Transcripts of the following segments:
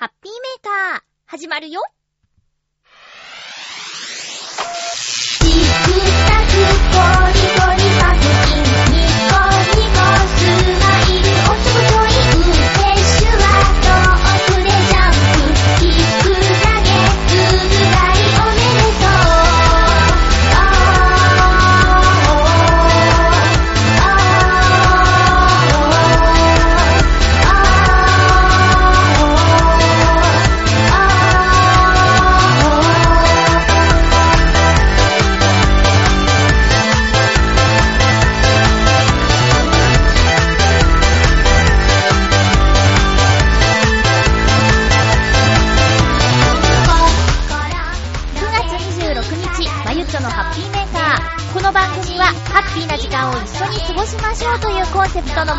ハッピーメーカー、始まるよ。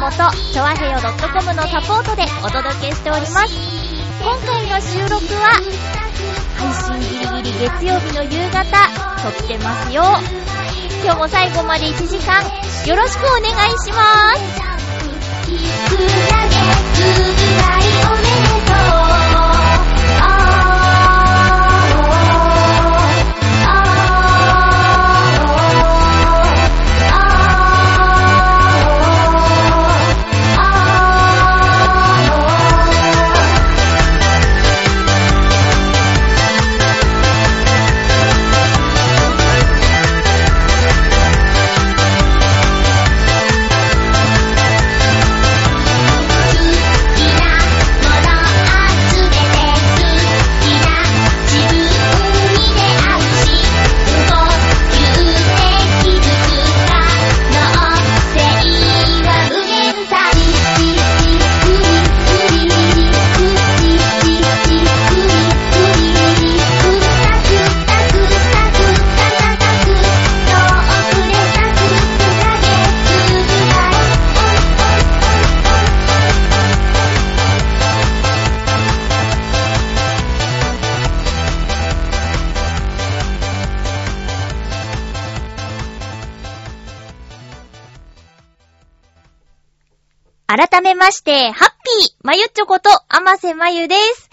もと、ちょわへよ .com のサポートでお届けしております。今回の収録は、配信ギリギリ月曜日の夕方、撮ってますよ。今日も最後まで1時間、よろしくお願いします。まして、ハッピーまゆちょこと、あませまゆです。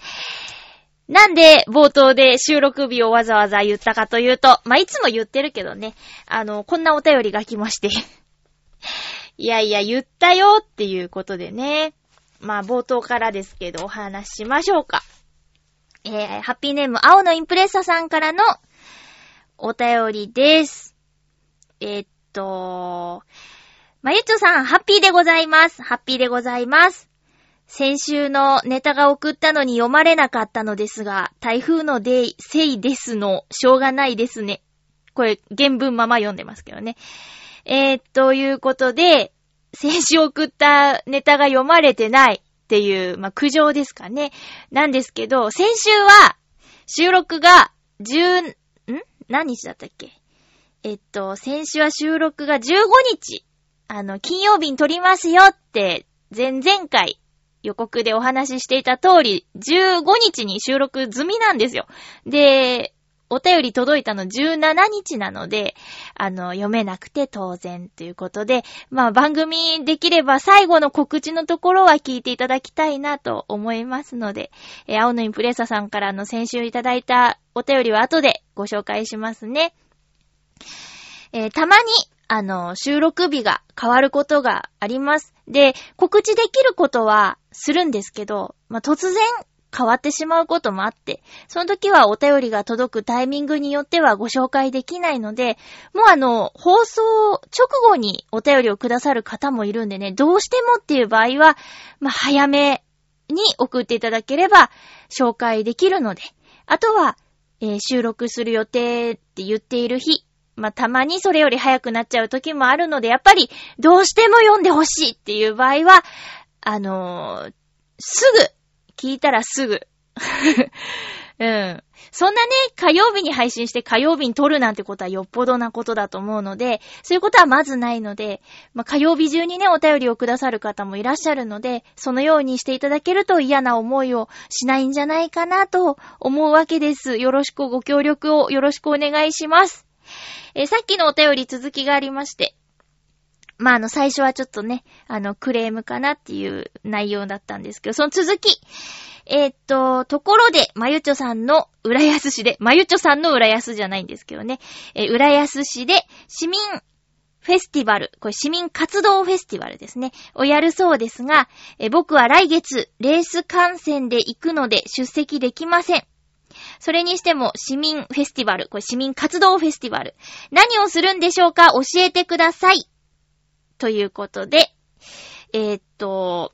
なんで冒頭で収録日をわざわざ言ったかというと、まあ、いつも言ってるけどね、あの、こんなお便りが来まして。いやいや、言ったよっていうことでね。まあ、冒頭からですけど、お話ししましょうか。えー、ハッピーネーム、青のインプレッサさんからのお便りです。えーっと、まゆちょさん、ハッピーでございます。ハッピーでございます。先週のネタが送ったのに読まれなかったのですが、台風のでい、せいですの、しょうがないですね。これ、原文まま読んでますけどね。えー、ということで、先週送ったネタが読まれてないっていう、まあ、苦情ですかね。なんですけど、先週は、収録が、10、ん？何日だったっけ？えっと、先週は収録が15日。あの、金曜日に撮りますよって、前々回予告でお話ししていた通り、15日に収録済みなんですよ。で、お便り届いたの17日なので、あの、読めなくて当然ということで、まあ番組できれば最後の告知のところは聞いていただきたいなと思いますので、えー青のインプレッサさんからの先週いただいたお便りは後でご紹介しますね。えーたまに、あの、収録日が変わることがあります。で、告知できることはするんですけど、まあ、突然変わってしまうこともあって、その時はお便りが届くタイミングによってはご紹介できないので、もうあの、放送直後にお便りをくださる方もいるんでね、どうしてもっていう場合は、まあ、早めに送っていただければ紹介できるので、あとは、えー収録する予定って言っている日、まあ、たまにそれより早くなっちゃう時もあるので、やっぱり、どうしても読んでほしいっていう場合は、あのーすぐ、聞いたらすぐ。うん。そんなね、火曜日に配信して火曜日に撮るなんてことはよっぽどなことだと思うので、そういうことはまずないので、まあ、火曜日中にね、お便りをくださる方もいらっしゃるので、そのようにしていただけると嫌な思いをしないんじゃないかなと思うわけです。よろしくご協力をよろしくお願いします。えーさっきのお便り続きがありまして、まあ、あの、最初はちょっとね、あの、クレームかなっていう内容だったんですけど、その続き。えーっと、ところで、まゆちょさんの浦安市で、まゆちょさんの浦安じゃないんですけどね、えー浦安市で市民フェスティバル、これ市民活動フェスティバルですね、をやるそうですが、え僕は来月、レース観戦で行くので出席できません。それにしても、市民フェスティバル、これ市民活動フェスティバル。何をするんでしょうか？教えてください。ということで、えーっと、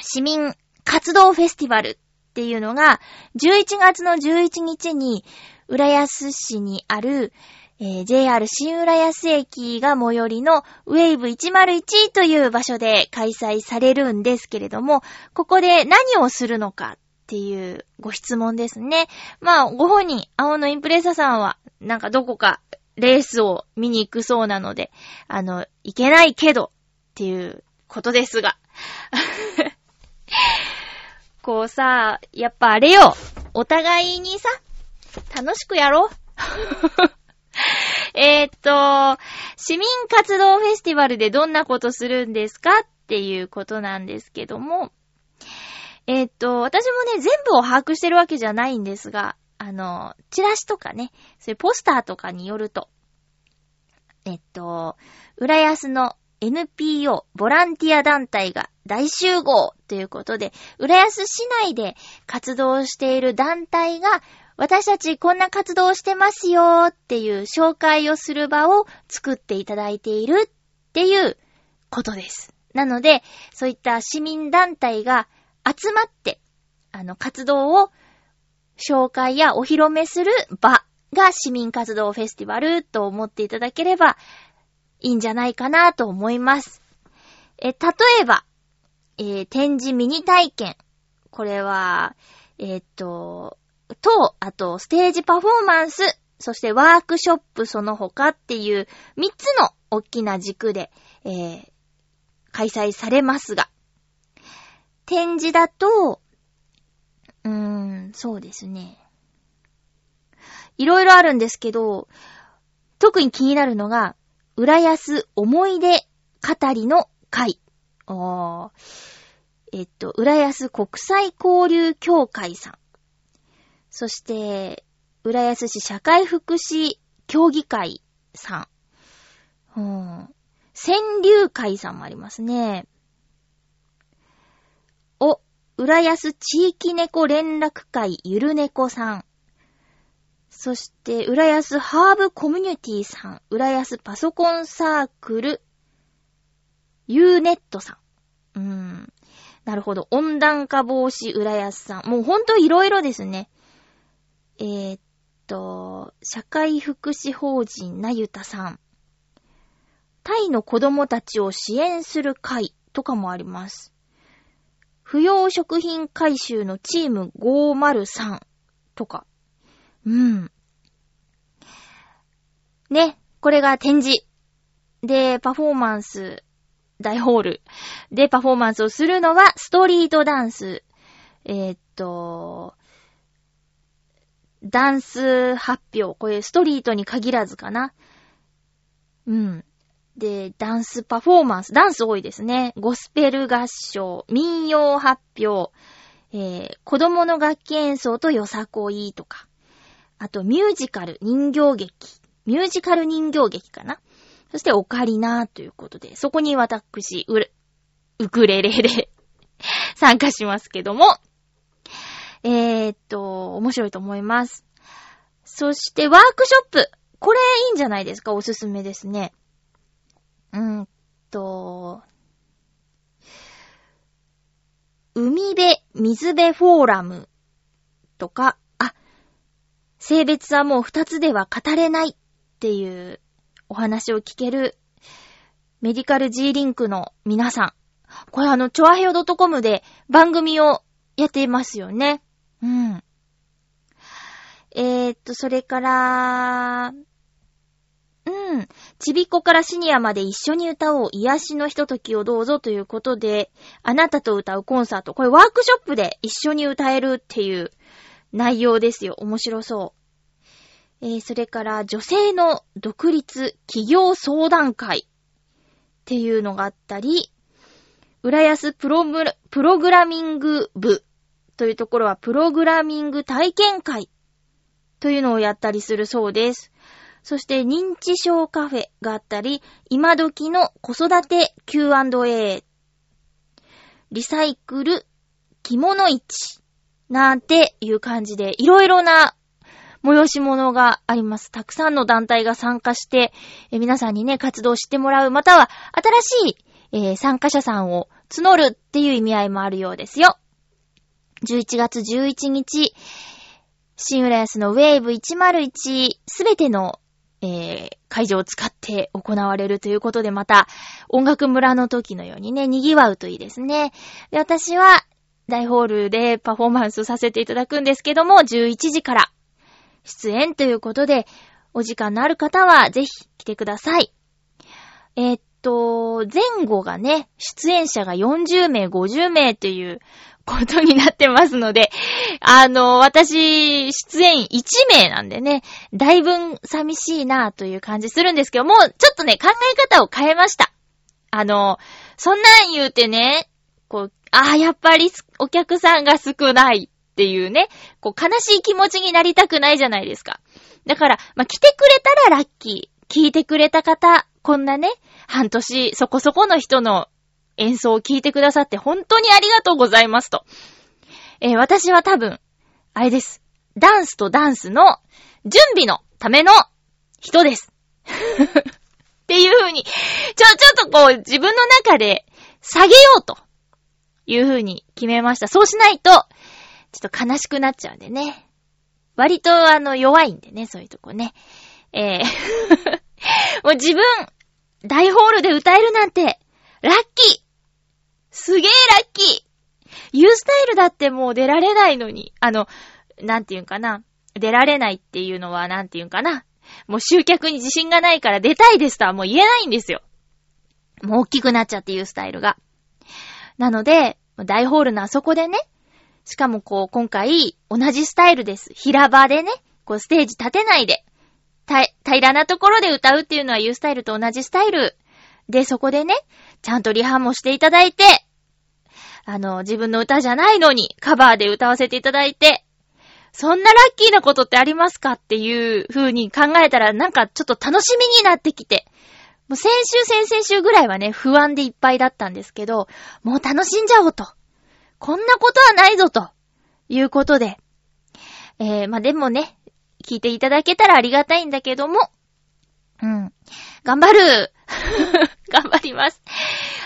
市民活動フェスティバルっていうのが、11月の11日に、浦安市にある、えー JR 新浦安駅が最寄りのウェイブ101という場所で開催されるんですけれども、ここで何をするのかっていうご質問ですね。まあ、ご本人、青のインプレッサさんは、なんかどこかレースを見に行くそうなので、あの、行けないけどっていうことですが。こうさ、やっぱあれよ、お互いにさ、楽しくやろう。えっと、市民活動フェスティバルでどんなことするんですかっていうことなんですけども、えーっと、私もね、全部を把握してるわけじゃないんですが、あの、チラシとかね、そういうポスターとかによると、えっと、浦安の NPO ボランティア団体が大集合ということで、浦安市内で活動している団体が、私たちこんな活動してますよっていう紹介をする場を作っていただいているっていうことです。なので、そういった市民団体が集まって、あの、活動を紹介やお披露目する場が市民活動フェスティバルと思っていただければいいんじゃないかなと思います。え、例えば、えー展示ミニ体験。これは、えーっと、と、あと、ステージパフォーマンス、そしてワークショップその他っていう3つの大きな軸で、えー開催されますが、展示だと、うーん、そうですね。いろいろあるんですけど、特に気になるのが、浦安思い出語りの会。あえっと、浦安国際交流協会さん。そして、浦安市社会福祉協議会さん。うん。川柳会さんもありますね。浦安地域猫連絡会ゆる猫さん。そして、浦安ハーブコミュニティさん。浦安パソコンサークル、ユーネットさん。うーん。なるほど。温暖化防止浦安さん。もうほんといろいろですね。えーっと、社会福祉法人なゆたさん。タイの子供たちを支援する会とかもあります。不要食品回収のチーム503とか。うん。ね、これが展示。で、パフォーマンス、大ホールでパフォーマンスをするのは、ストリートダンス。えーっと、ダンス発表。これストリートに限らずかな。うん。で、ダンスパフォーマンス。ダンス多いですね。ゴスペル合唱、民謡発表、えー、子供の楽器演奏とよさこいとか。あと、ミュージカル、人形劇。ミュージカル人形劇かな。そして、オカリナということで、そこに私、ウ、クレレで 参加しますけども。えー、っと、面白いと思います。そして、ワークショップ。これいいんじゃないですか？おすすめですね。うーんと、海辺水辺フォーラムとか、あ、性別はもう二つでは語れないっていうお話を聞けるメディカル G リンクの皆さん。これあの、チョアヘオ .com で番組をやっていますよね。うん。えー、っと、それから、うん。ちびっこからシニアまで一緒に歌おう。癒しのひとときをどうぞということで、あなたと歌うコンサート。これワークショップで一緒に歌えるっていう内容ですよ。面白そう。えー、それから女性の独立企業相談会。っていうのがあったり、浦安プロプログラミング部というところはプログラミング体験会というのをやったりするそうです。そして認知症カフェがあったり、今時の子育て Q&A、リサイクル着物市なんていう感じで、いろいろな催し物があります。たくさんの団体が参加して、皆さんにね、活動してもらう、または新しい、えー参加者さんを募るっていう意味合いもあるようですよ。11月11日、新浦安のウェーブ101すべての、えー会場を使って行われるということで、また音楽村の時のようにね、賑わうといいですね。で、私は大ホールでパフォーマンスさせていただくんですけども、11時から出演ということで、お時間のある方はぜひ来てください。えーっと、前後がね、出演者が40名、50名っていうことになってますので、あの、私、出演1名なんでね、だいぶ寂しいなという感じするんですけども、ちょっとね、考え方を変えました。あの、そんなん言うてね、こう、ああ、やっぱりお客さんが少ないっていうね、こう、悲しい気持ちになりたくないじゃないですか。だから、まあ、来てくれたらラッキー。聞いてくれた方、こんなね、半年そこそこの人の演奏を聞いてくださって本当にありがとうございますと。えー私は多分、あれです。ダンスとダンスの準備のための人です。っていう風に、ちょ、ちょっとこう自分の中で下げようという風に決めました。そうしないと、ちょっと悲しくなっちゃうんでね。割とあの弱いんでね、そういうとこね。えー もう自分、大ホールで歌えるなんて、ラッキーすげえラッキーユースタイルだってもう出られないのに、あの、なんていうんかな。出られないっていうのはなんていうんかな。もう集客に自信がないから出たいですとはもう言えないんですよ。もう大きくなっちゃってユースタイルが。なので、大ホールのあそこでね、しかもこう、今回、同じスタイルです。平場でね、こう、ステージ立てないで、た平らなところで歌うっていうのはユースタイルと同じスタイル。で、そこでね、ちゃんとリハもしていただいて、あの、自分の歌じゃないのに、カバーで歌わせていただいて、そんなラッキーなことってありますかっていう風に考えたら、なんかちょっと楽しみになってきて、もう先週、先々週ぐらいはね、不安でいっぱいだったんですけど、もう楽しんじゃおうと。こんなことはないぞと。いうことで。えー、まあ、でもね、聞いていただけたらありがたいんだけども、うん。頑張る 頑張ります。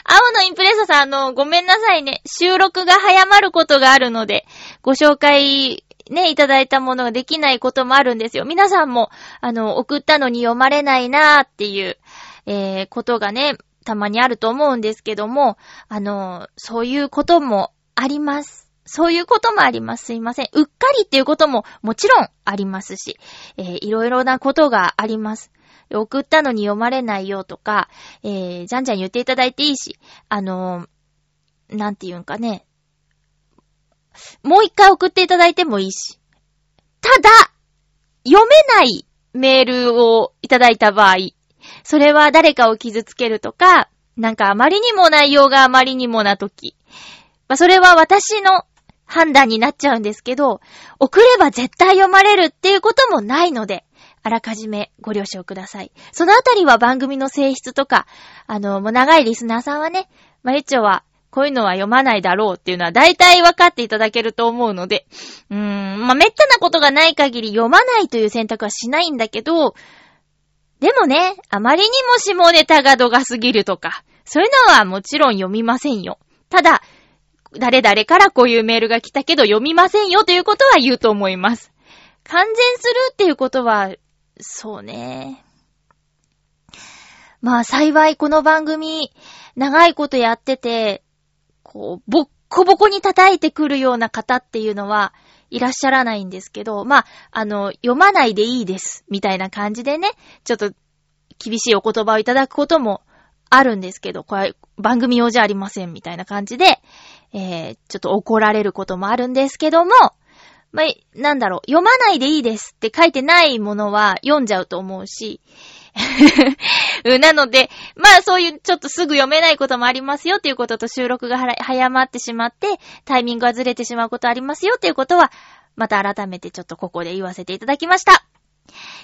青のインプレッサさん、あの、ごめんなさいね。収録が早まることがあるので、ご紹介ね、いただいたものができないこともあるんですよ。皆さんも、あの、送ったのに読まれないなーっていう、えー、ことがね、たまにあると思うんですけども、あの、そういうこともあります。そういうこともあります。すいません。うっかりっていうことももちろんありますし、えー、いろいろなことがあります。送ったのに読まれないよとか、えー、じゃんじゃん言っていただいていいし、あのーなんて言うんかね。もう一回送っていただいてもいいし。ただ、読めないメールをいただいた場合、それは誰かを傷つけるとか、なんかあまりにも内容があまりにもなとき、まあ、それは私の判断になっちゃうんですけど、送れば絶対読まれるっていうこともないので、あらかじめご了承ください。そのあたりは番組の性質とか、あの、もう長いリスナーさんはね、まゆちょは、こういうのは読まないだろうっていうのは大体分かっていただけると思うので、うーん、まあ、めったなことがない限り読まないという選択はしないんだけど、でもね、あまりにも下ネタが度が過ぎるとか、そういうのはもちろん読みませんよ。ただ、誰々からこういうメールが来たけど読みませんよということは言うと思います。完全するっていうことは、そうね。まあ幸いこの番組、長いことやってて、こう、ボッコボコに叩いてくるような方っていうのは、いらっしゃらないんですけど、まあ、あの、読まないでいいです、みたいな感じでね、ちょっと、厳しいお言葉をいただくこともあるんですけど、これ、番組用じゃありません、みたいな感じで、えー、ちょっと怒られることもあるんですけども、まあ、なんだろう、読まないでいいですって書いてないものは読んじゃうと思うし、なので、まあそういうちょっとすぐ読めないこともありますよっていうことと収録が早まってしまって、タイミングがずれてしまうことありますよっていうことは、また改めてちょっとここで言わせていただきました。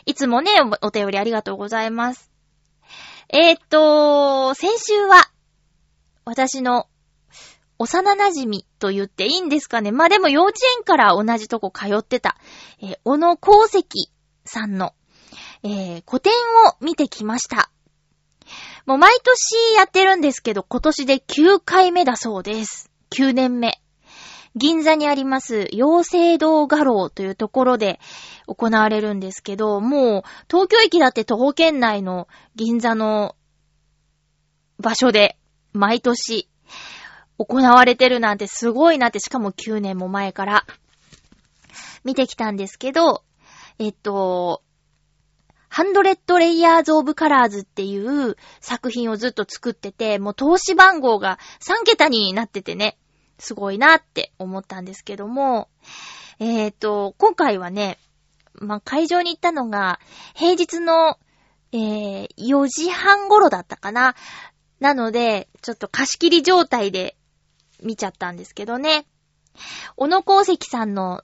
いつもね、おお便りありがとうございます。えー、っと、先週は、私の幼馴染と言っていいんですかね。まあでも幼稚園から同じとこ通ってた、えー小野功石さんの、えー個展を見てきました。もう毎年やってるんですけど、今年で9回目だそうです。9年目。銀座にあります、養成堂画廊というところで行われるんですけど、もう、東京駅だって徒歩圏内の銀座の場所で、毎年、行われてるなんてすごいなって、しかも9年も前から、見てきたんですけど、えっと、ハンドレッドレイヤーズオブカラーズっていう作品をずっと作ってて、もう投資番号が3桁になっててね、すごいなって思ったんですけども、えっ、と、今回はね、まあ、会場に行ったのが、平日の、えー、4時半頃だったかな。なので、ちょっと貸し切り状態で見ちゃったんですけどね。小野功石さんの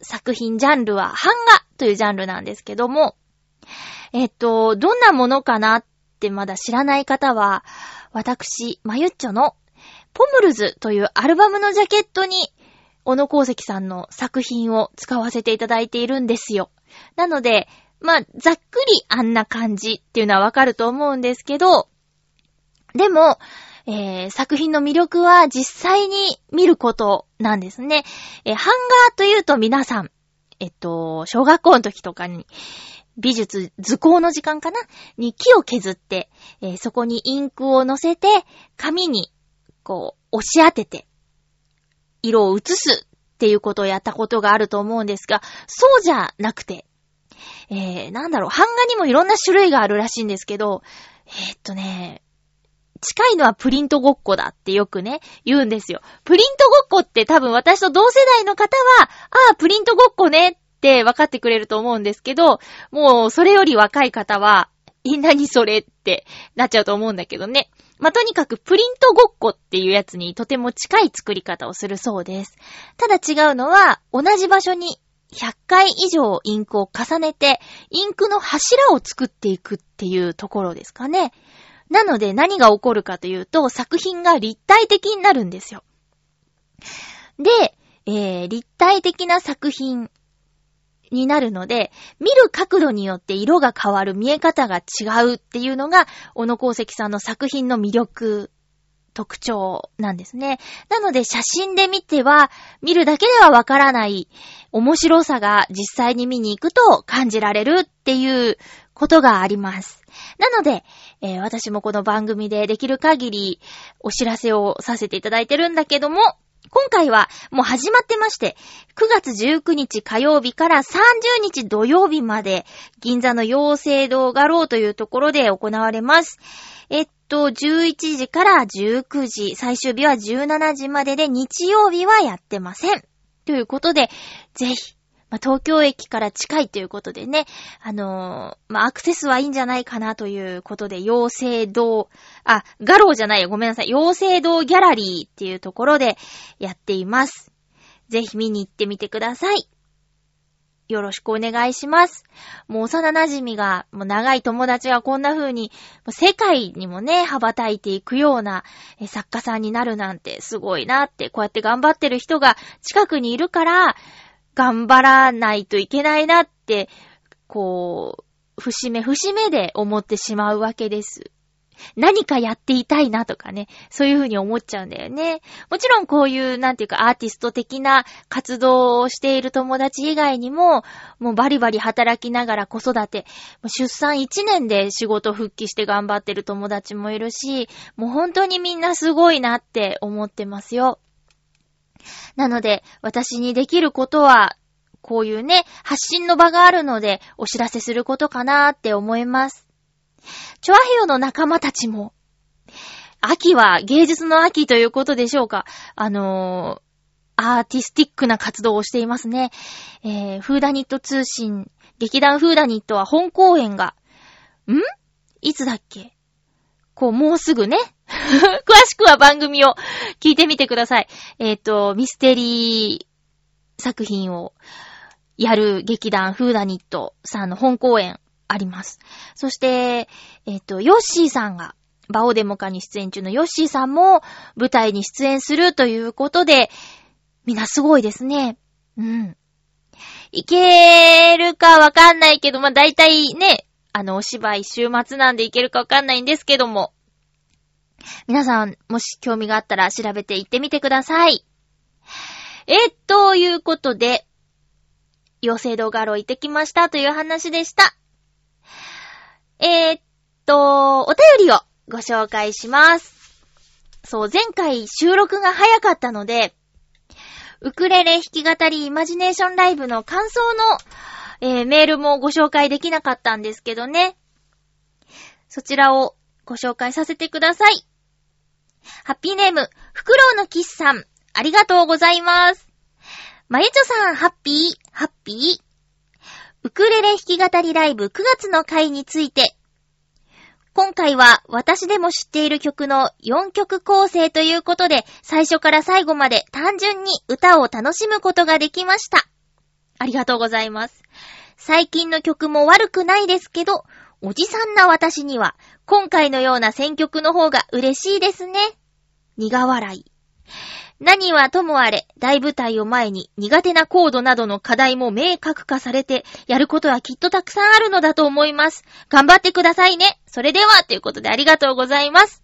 作品ジャンルは、版画というジャンルなんですけども、えっと、どんなものかなってまだ知らない方は、私、まゆっちょのポムルズというアルバムのジャケットに、小野功石さんの作品を使わせていただいているんですよ。なので、まあ、ざっくりあんな感じっていうのはわかると思うんですけど、でも、えー作品の魅力は実際に見ることなんですね。えー版画というと皆さん、えっと、小学校の時とかに、美術、図工の時間かな？に木を削って、えーそこにインクを乗せて、紙に、こう、押し当てて、色を移すっていうことをやったことがあると思うんですが、そうじゃなくて、えー、なんだろう、版画にもいろんな種類があるらしいんですけど、えーっとね、近いのはプリントごっこだってよくね、言うんですよ。プリントごっこって多分私と同世代の方は、ああ、プリントごっこねって分かってくれると思うんですけど、もうそれより若い方は、え、何それってなっちゃうと思うんだけどね。まあ、とにかくプリントごっこっていうやつにとても近い作り方をするそうです。ただ違うのは、同じ場所に100回以上インクを重ねて、インクの柱を作っていくっていうところですかね。なので何が起こるかというと、作品が立体的になるんですよ。で、えー、立体的な作品になるので、見る角度によって色が変わる、見え方が違うっていうのが、小野功石さんの作品の魅力、特徴なんですね。なので写真で見ては、見るだけではわからない面白さが実際に見に行くと感じられるっていうことがあります。なので、えー私もこの番組でできる限りお知らせをさせていただいてるんだけども、今回はもう始まってまして、9月19日火曜日から30日土曜日まで、銀座の養成堂画廊というところで行われます。えっと、11時から19時、最終日は17時までで、日曜日はやってません。ということで、ぜひ、まあ、東京駅から近いということでね、あのーまあ、アクセスはいいんじゃないかなということで、養成堂、あ、ガローじゃないよ、ごめんなさい。養成堂ギャラリーっていうところでやっています。ぜひ見に行ってみてください。よろしくお願いします。もう幼馴染が、もう長い友達がこんな風に、世界にもね、羽ばたいていくような作家さんになるなんてすごいなって、こうやって頑張ってる人が近くにいるから、頑張らないといけないなって、こう、節目節目で思ってしまうわけです。何かやっていたいなとかね、そういうふうに思っちゃうんだよね。もちろんこういう、なんていうかアーティスト的な活動をしている友達以外にも、もうバリバリ働きながら子育て、出産1年で仕事復帰して頑張ってる友達もいるし、もう本当にみんなすごいなって思ってますよ。なので、私にできることは、こういうね、発信の場があるので、お知らせすることかなーって思います。チョアヘヨの仲間たちも、秋は芸術の秋ということでしょうか。あのーアーティスティックな活動をしていますね。えー、フーダニット通信、劇団フーダニットは本公演が、ういつだっけ？こう、もうすぐね。詳しくは番組を聞いてみてください。えっ、と、ミステリー作品をやる劇団フーダニットさんの本公演あります。そして、えっ、と、ヨッシーさんが、バオデモカに出演中のヨッシーさんも舞台に出演するということで、みんなすごいですね。うん。いけるかわかんないけど、まあ、大体ね、あの、お芝居週末なんでいけるかわかんないんですけども。皆さん、もし興味があったら調べて行ってみてください。えー、ということで、妖精動画廊行ってきましたという話でした。えー、っと、お便りをご紹介します。そう、前回収録が早かったので、ウクレレ弾き語りイマジネーションライブの感想の、えーメールもご紹介できなかったんですけどね。そちらをご紹介させてください。ハッピーネーム、フクロウのキスさん、ありがとうございます。まゆちょさん、ハッピー、ハッピー。ウクレレ弾き語りライブ9月の回について、今回は私でも知っている曲の4曲構成ということで、最初から最後まで単純に歌を楽しむことができました。ありがとうございます。最近の曲も悪くないですけど、おじさんな私には、今回のような選曲の方が嬉しいですね。苦笑い。何はともあれ、大舞台を前に苦手なコードなどの課題も明確化されて、やることはきっとたくさんあるのだと思います。頑張ってくださいね。それでは、ということでありがとうございます。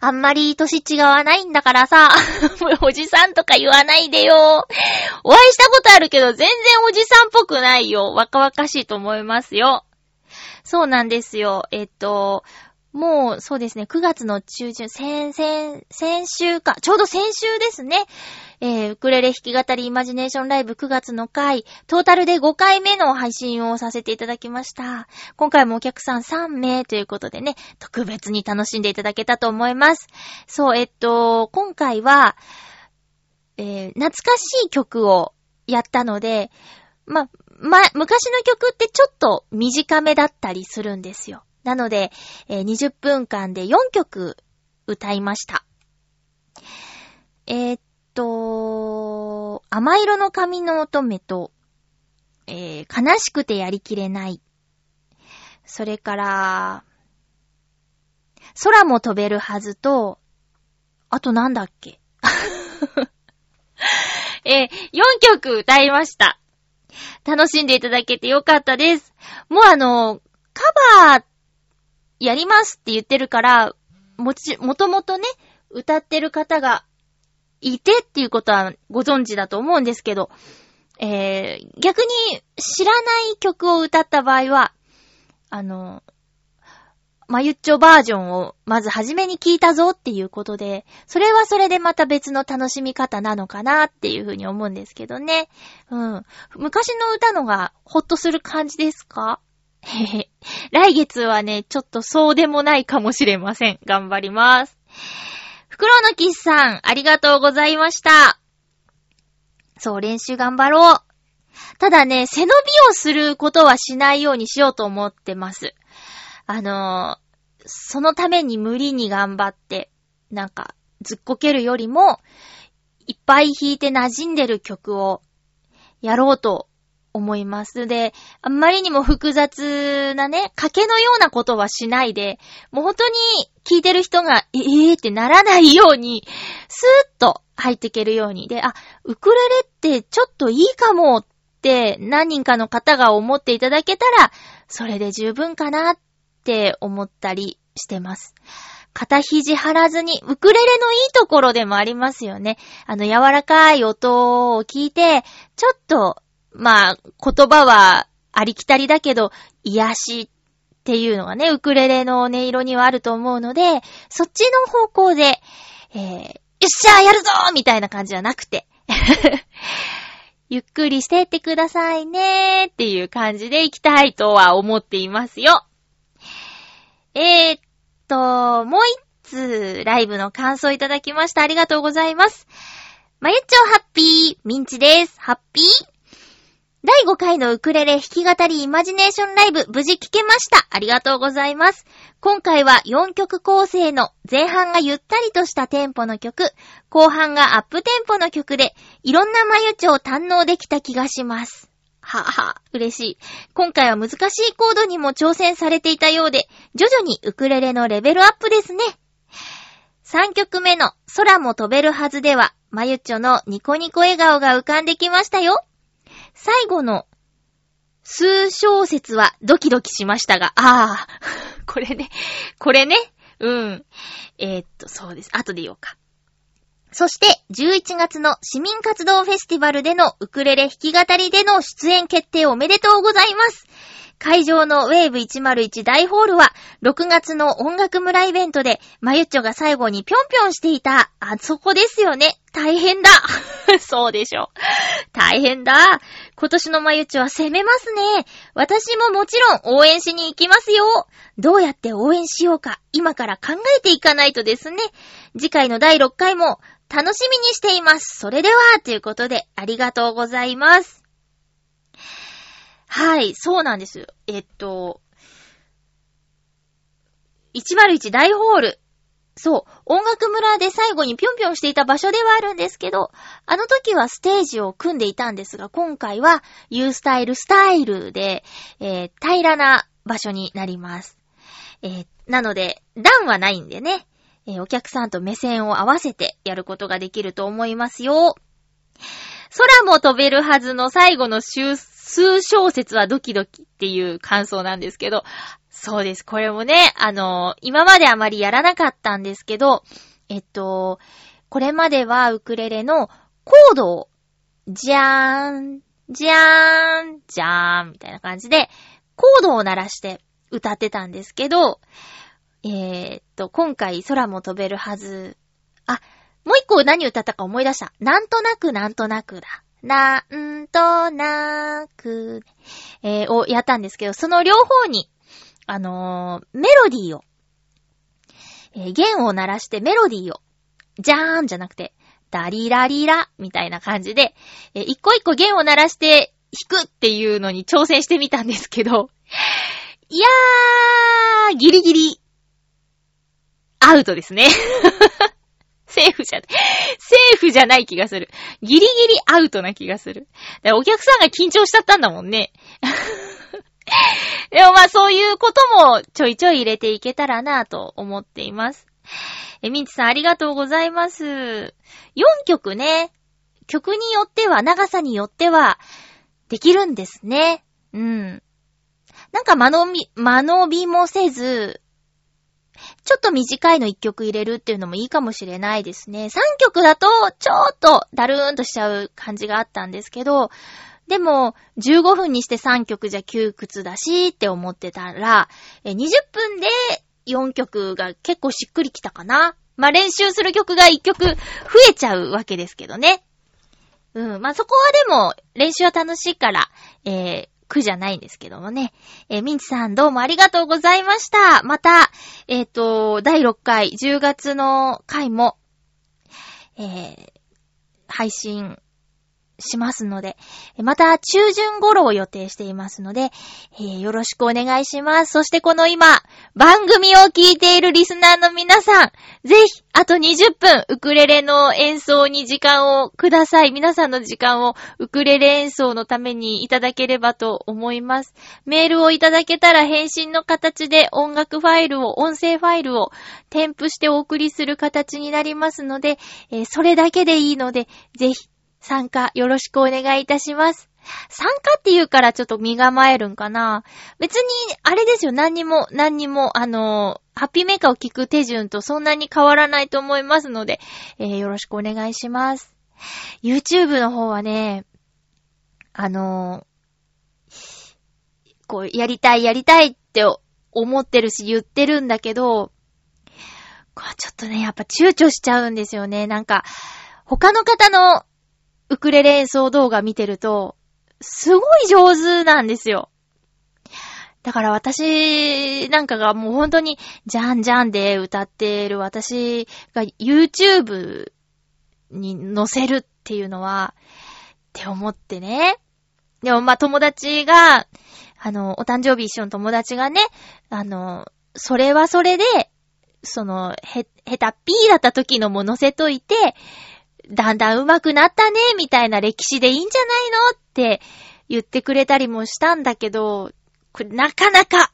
あんまり歳違わないんだからさ、おじさんとか言わないでよ。お会いしたことあるけど全然おじさんっぽくないよ。若々しいと思いますよ。そうなんですよ。えっと、もう、そうですね、9月の中旬、先、先、先週か、ちょうど先週ですね。えー、ウクレレ弾き語りイマジネーションライブ9月の回、トータルで5回目の配信をさせていただきました。今回もお客さん3名ということでね、特別に楽しんでいただけたと思います。そう、えっと、今回は、えー、懐かしい曲をやったので、ま、ま、昔の曲ってちょっと短めだったりするんですよ。なので、えー20分間で4曲歌いました。えーっと、甘色の髪の乙女と、えー悲しくてやりきれない。それから、空も飛べるはずと、あとなんだっけ？えー、4曲歌いました。楽しんでいただけてよかったです。もうあの、カバーやりますって言ってるから、もち、もともとね、歌ってる方がいてっていうことはご存知だと思うんですけど、えー、逆に知らない曲を歌った場合は、あの、まゆっちょバージョンをまず初めに聞いたぞっていうことで、それはそれでまた別の楽しみ方なのかなっていうふうに思うんですけどね。うん。昔の歌のがほっとする感じですか？へへ。来月はね、ちょっとそうでもないかもしれません。頑張ります。フクロウのキスさん、ありがとうございました。そう、練習頑張ろう。ただね、背伸びをすることはしないようにしようと思ってます。あのーそのために無理に頑張って、なんか、ずっこけるよりも、いっぱい弾いて馴染んでる曲をやろうと思います。で、あんまりにも複雑なね、賭けのようなことはしないで、もう本当に聞いてる人が、ええー、ってならないように、スーッと入っていけるように。で、あ、ウクレレってちょっといいかもって何人かの方が思っていただけたら、それで十分かなって思ったりしてます。肩肘張らずに、ウクレレのいいところでもありますよね。あの柔らかい音を聞いて、ちょっと、まあ、言葉はありきたりだけど、癒しっていうのがね、ウクレレの音色にはあると思うので、そっちの方向で、えー、よっしゃーやるぞーみたいな感じじゃなくて、ゆっくりしてってくださいねーっていう感じで行きたいとは思っていますよ。えー、っと、もう一つライブの感想いただきました。ありがとうございます。まゆっちょハッピー、ミンチです。ハッピー第5回のウクレレ弾き語りイマジネーションライブ無事聴けました。ありがとうございます。今回は4曲構成の前半がゆったりとしたテンポの曲、後半がアップテンポの曲でいろんな眉チを堪能できた気がします。はは、嬉しい。今回は難しいコードにも挑戦されていたようで、徐々にウクレレのレベルアップですね。3曲目の空も飛べるはずでは、まゆっちょのニコニコ笑顔が浮かんできましたよ。最後の数小節はドキドキしましたが、ああ、これね、これね、うん。えーっと、そうです。後で言おうか。そして、11月の市民活動フェスティバルでのウクレレ弾き語りでの出演決定おめでとうございます。会場のウェーブ101大ホールは、6月の音楽村イベントで、まゆっちょが最後にぴょんぴょんしていた、あそこですよね。大変だ。そうでしょ。大変だ。今年のまゆちは攻めますね。私ももちろん応援しに行きますよ。どうやって応援しようか、今から考えていかないとですね。次回の第6回も楽しみにしています。それでは、ということで、ありがとうございます。はい、そうなんです。えっと、101大ホール。そう、音楽村で最後にぴょんぴょんしていた場所ではあるんですけど、あの時はステージを組んでいたんですが、今回は U スタイルスタイルで、えー平らな場所になります。えーなので、段はないんでね、えーお客さんと目線を合わせてやることができると思いますよ。空も飛べるはずの最後の数小節はドキドキっていう感想なんですけど、そうです。これもね、あの今まであまりやらなかったんですけど、えっと、これまではウクレレのコードを、じゃーん、じゃーん、じゃーん、みたいな感じで、コードを鳴らして歌ってたんですけど、えーっと、今回空も飛べるはず。あ、もう一個何歌ったか思い出した。なんとなくなんとなくだ。なんとなく、えーをやったんですけど、その両方に、あのーメロディーを、えー弦を鳴らしてメロディーを、じゃーんじゃなくて、ダリラリラみたいな感じで、え一個一個弦を鳴らして弾くっていうのに挑戦してみたんですけど、いやー、ギリギリ、アウトですね。セーフじゃ、セーフじゃない気がする。ギリギリアウトな気がする。だからお客さんが緊張しちゃったんだもんね。でもまあそういうこともちょいちょい入れていけたらなぁと思っています。え、ミンチさんありがとうございます。4曲ね、曲によっては、長さによっては、できるんですね。うん。なんか間延び、間延びもせず、ちょっと短いの1曲入れるっていうのもいいかもしれないですね。3曲だと、ちょっとだるーんとしちゃう感じがあったんですけど、でも、15分にして3曲じゃ窮屈だしって思ってたら、20分で4曲が結構しっくりきたかな。まあ、練習する曲が1曲増えちゃうわけですけどね。うん。まあ、そこはでも、練習は楽しいから、えー、苦じゃないんですけどもね。えーミンチさんどうもありがとうございました。また、えっ、と、第6回、10月の回も、えー、配信しますので、また中旬頃を予定していますので、えーよろしくお願いします。そしてこの今、番組を聞いているリスナーの皆さん、ぜひ、あと20分、ウクレレの演奏に時間をください。皆さんの時間をウクレレ演奏のためにいただければと思います。メールをいただけたら返信の形で音楽ファイルを、音声ファイルを添付してお送りする形になりますので、えーそれだけでいいので、ぜひ参加よろしくお願いいたします。参加って言うからちょっと身構えるんかな。別に、あれですよ、何にも、何にも、あのーハッピーメーカーを聞く手順とそんなに変わらないと思いますので、えーよろしくお願いします。YouTube の方はね、あのーこう、やりたい、やりたいって思ってるし言ってるんだけど、こうちょっとね、やっぱ躊躇しちゃうんですよね。なんか、他の方のウクレレ演奏動画見てると、すごい上手なんですよ。だから私なんかがもう本当にジャンジャンで歌ってる私が YouTube に載せるっていうのは、って思ってね。でもまあ友達が、あの、お誕生日一緒の友達がね、あの、それはそれで、その、へ、へたっぴーだった時のも載せといて、だんだん上手くなったね、みたいな歴史でいいんじゃないのって言ってくれたりもしたんだけど、なかなか、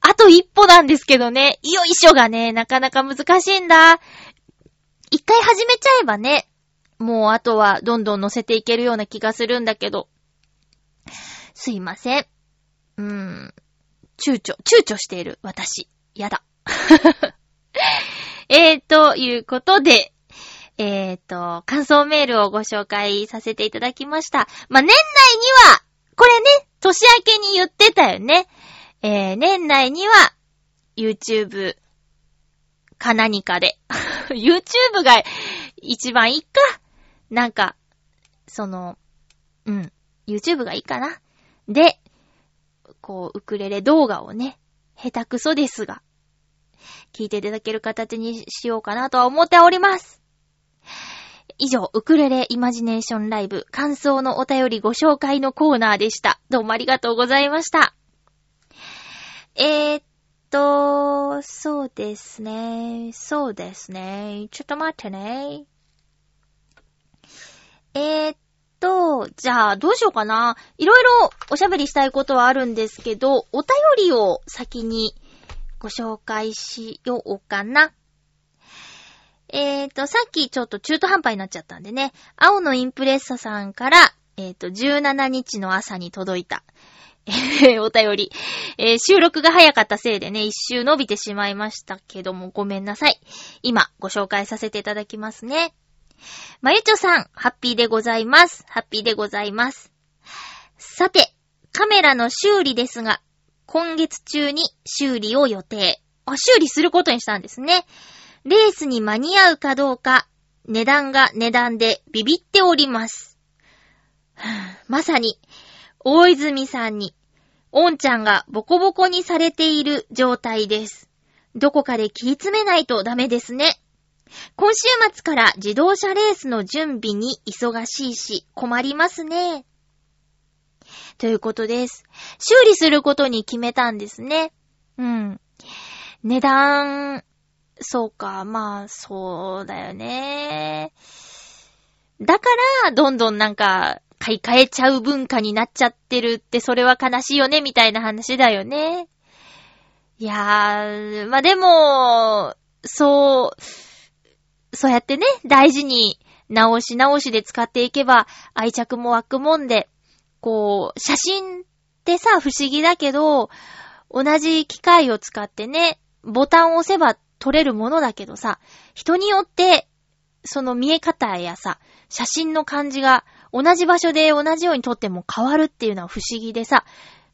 あと一歩なんですけどね、よいしょがね、なかなか難しいんだ。一回始めちゃえばね、もうあとはどんどん載せていけるような気がするんだけど。すいません。うーん。躊躇、躊躇している、私。やだ。えー、ということで、えーと、感想メールをご紹介させていただきました。まあ、年内には、これね、年明けに言ってたよね。えー、年内には、YouTube か何かで。YouTube が一番いいか。なんか、その、うん、YouTube がいいかな。で、こう、ウクレレ動画をね、下手くそですが、聞いていただける形にしようかなとは思っております。以上、ウクレレイマジネーションライブ感想のお便りご紹介のコーナーでした。どうもありがとうございました。えー、っと、そうですね。そうですね。ちょっと待ってね。えー、っと、じゃあ、どうしようかな。いろいろおしゃべりしたいことはあるんですけど、お便りを先にご紹介しようかな。えっ、ー、と、さっきちょっと中途半端になっちゃったんでね、青のインプレッサさんから、えっ、ー、と、17日の朝に届いた、え、お便り。えー、収録が早かったせいでね、一周伸びてしまいましたけども、ごめんなさい。今、ご紹介させていただきますね。まゆちょさん、ハッピーでございます。ハッピーでございます。さて、カメラの修理ですが、今月中に修理を予定。あ、修理することにしたんですね。レースに間に合うかどうか、値段が値段でビビっております。まさに、大泉さんに、おんちゃんがボコボコにされている状態です。どこかで気詰めないとダメですね。今週末から自動車レースの準備に忙しいし困りますね。ということです。修理することに決めたんですね。うん。値段、そうか、まあ、そうだよね。だから、どんどんなんか、買い替えちゃう文化になっちゃってるって、それは悲しいよね、みたいな話だよね。いやー、まあ、でも、そう、そうやってね、大事に直し直しで使っていけば愛着も湧くもんで、こう、写真ってさ、不思議だけど、同じ機械を使ってね、ボタンを押せば撮れるものだけどさ、人によって、その見え方やさ、写真の感じが同じ場所で同じように撮っても変わるっていうのは不思議でさ、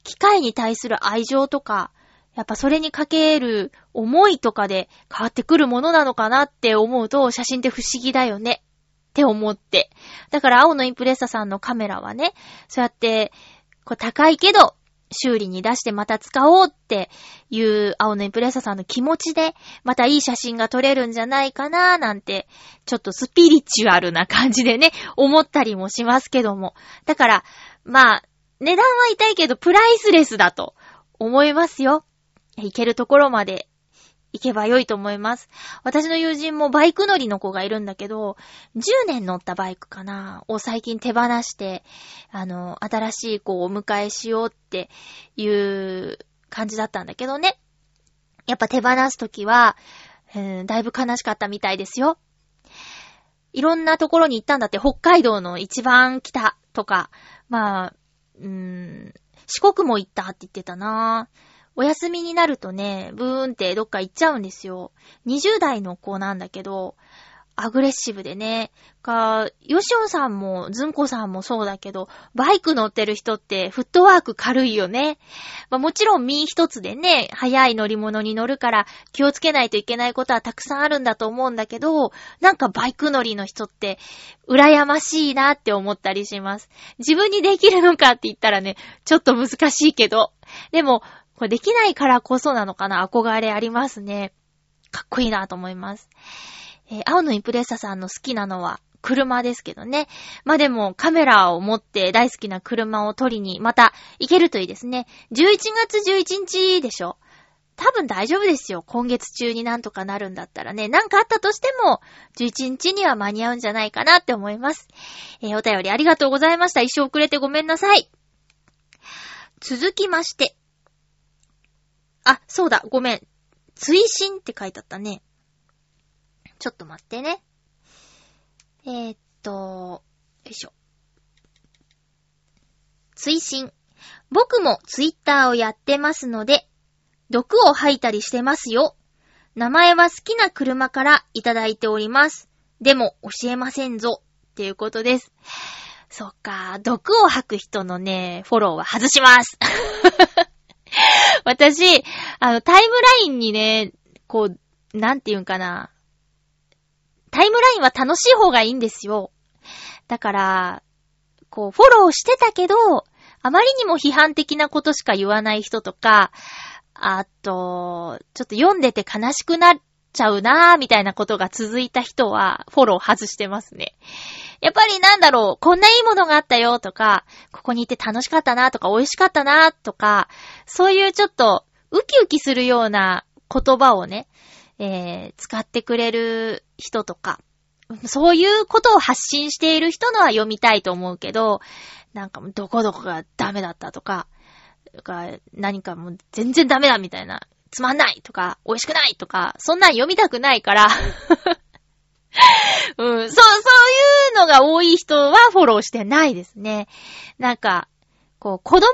機械に対する愛情とか、やっぱそれにかける思いとかで変わってくるものなのかなって思うと、写真って不思議だよね。って思って。だから青のインプレッサさんのカメラはね、そうやって、こう高いけど、修理に出してまた使おうっていう青のインプレッサさんの気持ちで、またいい写真が撮れるんじゃないかなーなんて、ちょっとスピリチュアルな感じでね、思ったりもしますけども。だから、まあ、値段は痛いけどプライスレスだと思いますよ。いけるところまで行けば良いと思います。私の友人もバイク乗りの子がいるんだけど、10年乗ったバイクかなを最近手放して、あの、新しい子をお迎えしようっていう感じだったんだけどね。やっぱ手放すときは、うん、だいぶ悲しかったみたいですよ。いろんなところに行ったんだって、北海道の一番北とか、まあ、うーん、四国も行ったって言ってたなぁ。お休みになるとね、ブーンってどっか行っちゃうんですよ。20代の子なんだけど、アグレッシブでね。か、ヨシオさんも、ズンコさんもそうだけど、バイク乗ってる人ってフットワーク軽いよね。まあ、もちろん身一つでね、速い乗り物に乗るから気をつけないといけないことはたくさんあるんだと思うんだけど、なんかバイク乗りの人って羨ましいなって思ったりします。自分にできるのかって言ったらね、ちょっと難しいけど。でも、これできないからこそなのかな？憧れありますね。かっこいいなと思います。えー、青のインプレッサさんの好きなのは、車ですけどね。まあでもカメラを持って大好きな車を撮りにまた行けるといいですね。11月11日でしょ多分大丈夫ですよ。今月中になんとかなるんだったらね。なんかあったとしても、11日には間に合うんじゃないかなって思います。えー、お便りありがとうございました。一生遅れてごめんなさい。続きまして。あ、そうだ、ごめん。追伸って書いてあったね。ちょっと待ってね。えー、っと、よいしょ。追伸。僕もツイッターをやってますので、毒を吐いたりしてますよ。名前は好きな車からいただいております。でも教えませんぞ。っていうことです。そっか、毒を吐く人のね、フォローは外します。私、あの、タイムラインにね、こう、なんて言うんかな。タイムラインは楽しい方がいいんですよ。だから、こう、フォローしてたけど、あまりにも批判的なことしか言わない人とか、あと、ちょっと読んでて悲しくなっちゃうなーみたいなことが続いた人は、フォロー外してますね。やっぱりなんだろう、こんないいものがあったよとか、ここに行って楽しかったなとか、美味しかったなとか、そういうちょっと、ウキウキするような言葉をね、えー、使ってくれる人とか、そういうことを発信している人のは読みたいと思うけど、なんかもうどこどこがダメだったとか、か何かもう全然ダメだみたいな、つまんないとか、美味しくないとか、そんなん読みたくないから うん、そう、そういうのが多い人はフォローしてないですね。なんか、こう、子供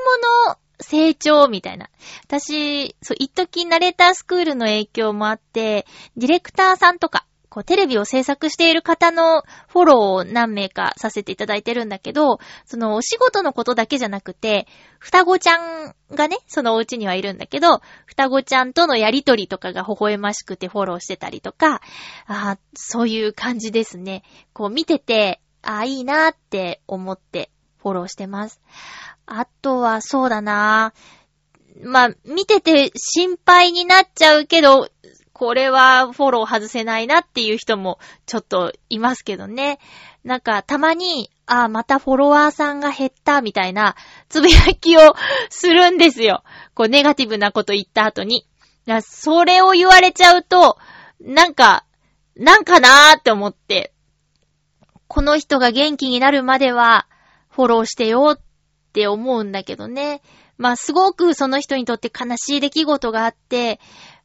の成長みたいな。私、そう、一時ナレータースクールの影響もあって、ディレクターさんとか、こう、テレビを制作している方のフォローを何名かさせていただいてるんだけど、そのお仕事のことだけじゃなくて、双子ちゃんがね、そのお家にはいるんだけど、双子ちゃんとのやりとりとかが微笑ましくてフォローしてたりとか、あそういう感じですね。こう見てて、ああ、いいなーって思ってフォローしてます。あとは、そうだなまあ、見てて心配になっちゃうけど、これはフォロー外せないなっていう人もちょっといますけどね。なんか、たまに、ああ、またフォロワーさんが減ったみたいな、つぶやきをするんですよ。こう、ネガティブなこと言った後に。それを言われちゃうと、なんか、なんかなーって思って、この人が元気になるまでは、フォローしてよっって思うんだけどね。まあ、すごくその人にとって悲しい出来事があって、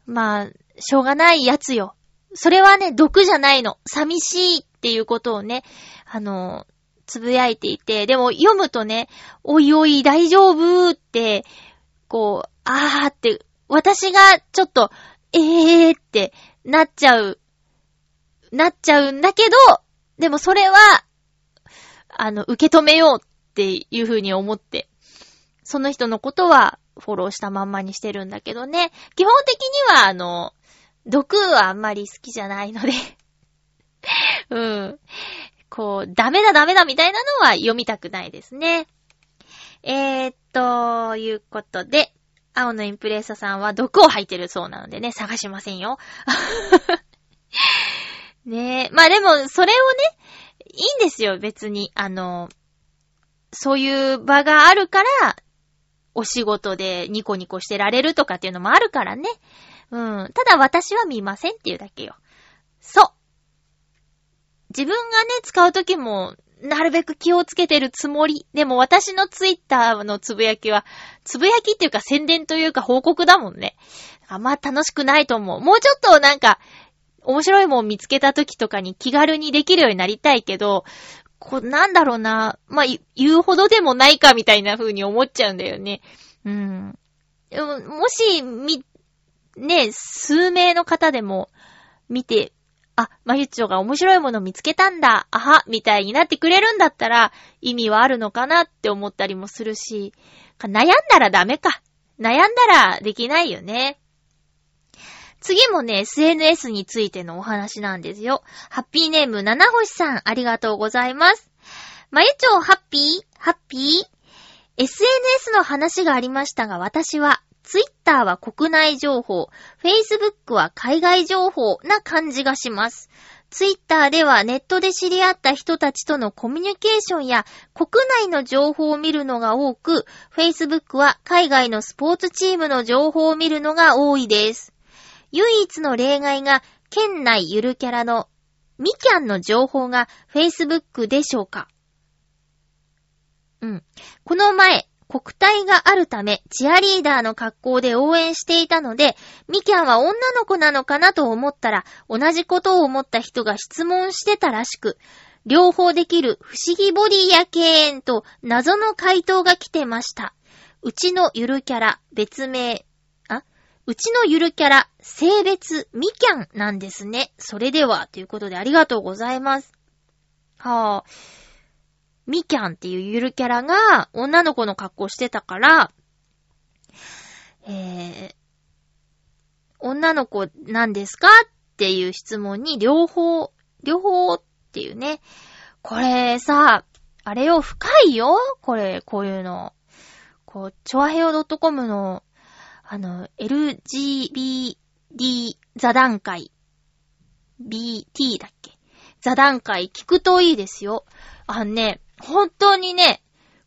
まあ、しょうがないやつよ。それはね、毒じゃないの。寂しいっていうことをね、あの、つぶやいていて、でも読むとね、おいおい大丈夫って、こう、あーって、私がちょっと、えーってなっちゃう、なっちゃうんだけど、でもそれは、あの、受け止めようっっていうふうに思って、その人のことはフォローしたまんまにしてるんだけどね。基本的には、あの、毒はあんまり好きじゃないので うん。こう、ダメだダメだみたいなのは読みたくないですね。えー、っと、いうことで、青のインプレッサさんは毒を吐いてるそうなのでね、探しませんよ。ねえ。まあでも、それをね、いいんですよ、別に。あの、そういう場があるから、お仕事でニコニコしてられるとかっていうのもあるからね。うん。ただ私は見ませんっていうだけよ。そう。自分がね、使うときも、なるべく気をつけてるつもり。でも私のツイッターのつぶやきは、つぶやきっていうか宣伝というか報告だもんね。あんま楽しくないと思う。もうちょっとなんか、面白いもん見つけた時とかに気軽にできるようになりたいけど、こ、なんだろうな。まあ、言うほどでもないかみたいな風に思っちゃうんだよね。うん。もし、み、ね、数名の方でも見て、あ、まゆっちょが面白いもの見つけたんだ、あは、みたいになってくれるんだったら意味はあるのかなって思ったりもするし、悩んだらダメか。悩んだらできないよね。次もね、SNS についてのお話なんですよ。ハッピーネーム、七星さん、ありがとうございます。まゆちょう、ハッピー？ハッピー ?SNS の話がありましたが、私は、ツイッターは国内情報、Facebook は海外情報な感じがします。ツイッターではネットで知り合った人たちとのコミュニケーションや国内の情報を見るのが多く、Facebook は海外のスポーツチームの情報を見るのが多いです。唯一の例外が、県内ゆるキャラのミキャンの情報が Facebook でしょうか？うん。この前、国体があるため、チアリーダーの格好で応援していたので、ミキャンは女の子なのかなと思ったら、同じことを思った人が質問してたらしく、両方できる不思議ボディやけーんと謎の回答が来てました。うちのゆるキャラ、別名、うちのゆるキャラ、性別、ミキャンなんですね。それでは、ということでありがとうございます。はぁ、ミキャンっていうゆるキャラが女の子の格好してたから、えー、女の子なんですかっていう質問に両方、両方っていうね。これさ、あれよ、深いよこれ、こういうの。こう、チョアヘオ .com の、あの、LGBT 座談会。BT だっけ？座談会聞くといいですよ。あのね、本当にね、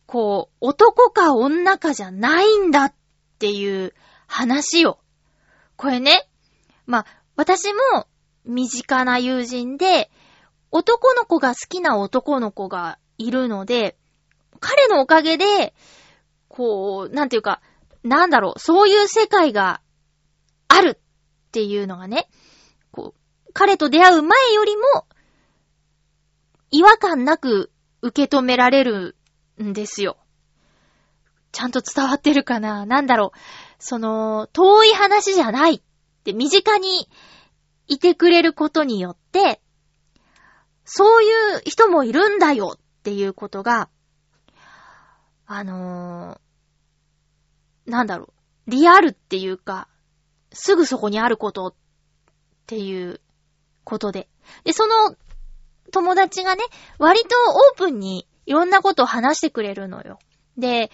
こう、男か女かじゃないんだっていう話を。これね、まあ、私も身近な友人で、男の子が好きな男の子がいるので、彼のおかげで、こう、なんていうか、なんだろう、そういう世界があるっていうのがね、こう、彼と出会う前よりも、違和感なく受け止められるんですよ。ちゃんと伝わってるかな？なんだろう。その、遠い話じゃないって身近にいてくれることによって、そういう人もいるんだよっていうことが、あの、なんだろう。リアルっていうか、すぐそこにあることっていうことで。で、その友達がね、割とオープンにいろんなことを話してくれるのよ。で、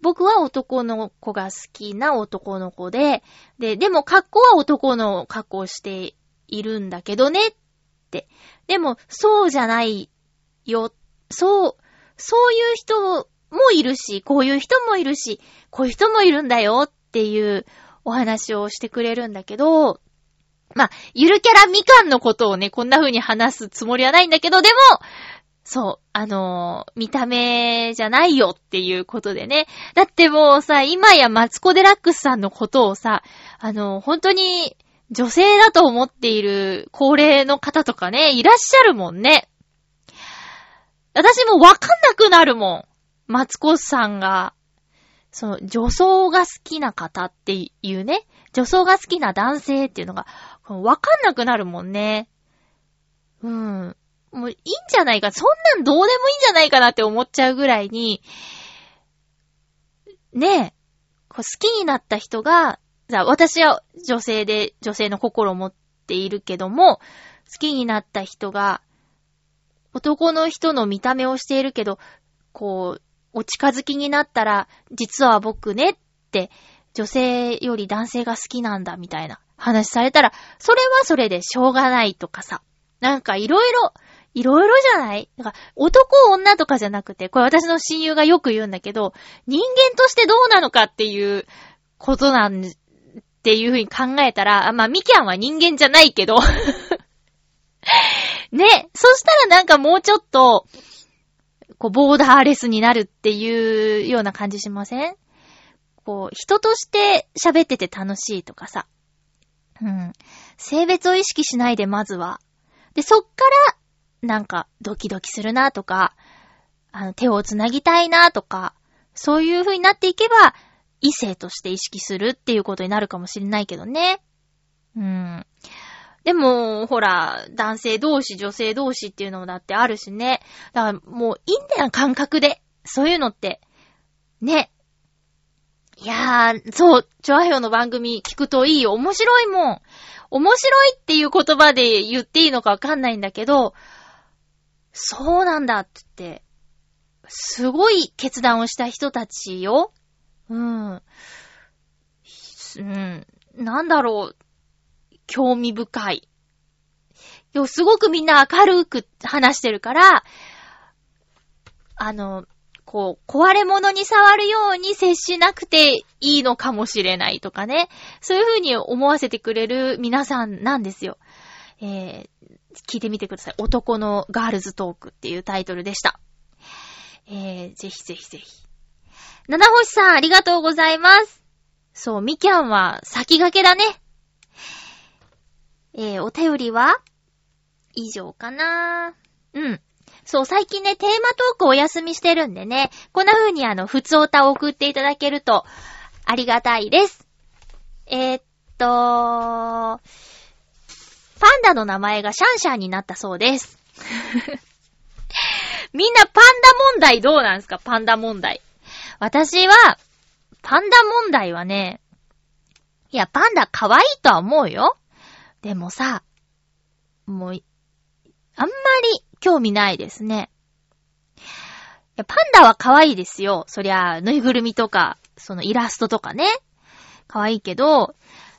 僕は男の子が好きな男の子で、で、でも格好は男の格好しているんだけどねって。でも、そうじゃないよ。そう、そういう人もいるし、こういう人もいるし、こういう人もいるんだよっていうお話をしてくれるんだけど、まあ、ゆるキャラみかんのことをね、こんな風に話すつもりはないんだけど、でも、そう、あのー見た目じゃないよっていうことでね。だってもうさ、今やマツコデラックスさんのことをさ、あのー本当に女性だと思っている高齢の方とかね、いらっしゃるもんね。私もわかんなくなるもん。マツコさんが、その、女装が好きな方っていうね、女装が好きな男性っていうのが、わかんなくなるもんね。うん。もういいんじゃないか。そんなんどうでもいいんじゃないかなって思っちゃうぐらいに、ねえ、こう好きになった人が、じゃあ私は女性で女性の心を持っているけども、好きになった人が、男の人の見た目をしているけど、こう、お近づきになったら、実は僕ねって、女性より男性が好きなんだみたいな話されたら、それはそれでしょうがないとかさ。なんかいろいろ、いろいろじゃない？だか男女とかじゃなくて、これ私の親友がよく言うんだけど、人間としてどうなのかっていうことなんっていうふうに考えたら、あまあ、ミキャンは人間じゃないけど。ね、そしたらなんかもうちょっと、こう、ボーダーレスになるっていうような感じしません？こう、人として喋ってて楽しいとかさ。うん。性別を意識しないで、まずは。で、そっから、なんか、ドキドキするなとか、あの、手をつなぎたいなとか、そういう風になっていけば、異性として意識するっていうことになるかもしれないけどね。うん。でも、ほら、男性同士、女性同士っていうのもだってあるしね。だからもういいんだよ、感覚で。そういうのって。ね。いやー、そう、チョアヘヨの番組聞くといいよ。面白いもん。面白いっていう言葉で言っていいのかわかんないんだけど、そうなんだってって、すごい決断をした人たちよ。うん。うん。なんだろう。興味深い。でもすごくみんな明るく話してるから、あの、こう、壊れ物に触るように接しなくていいのかもしれないとかね。そういう風に思わせてくれる皆さんなんですよ。えー、聞いてみてください。男のガールズトークっていうタイトルでした。えー、ぜひぜひぜひ。七星さん、ありがとうございます。そう、みきゃんは先駆けだね。えー、お便りは？以上かなうん。そう、最近ね、テーマトークお休みしてるんでね、こんな風にあの、普通おたを送っていただけると、ありがたいです。えー、っと、パンダの名前がシャンシャンになったそうです。みんなパンダ問題どうなんすか？パンダ問題。私は、パンダ問題はね、いや、パンダ可愛いとは思うよ。でもさ、もう、あんまり興味ないですね。パンダは可愛いですよ。そりゃ、ぬいぐるみとか、そのイラストとかね。可愛いけど、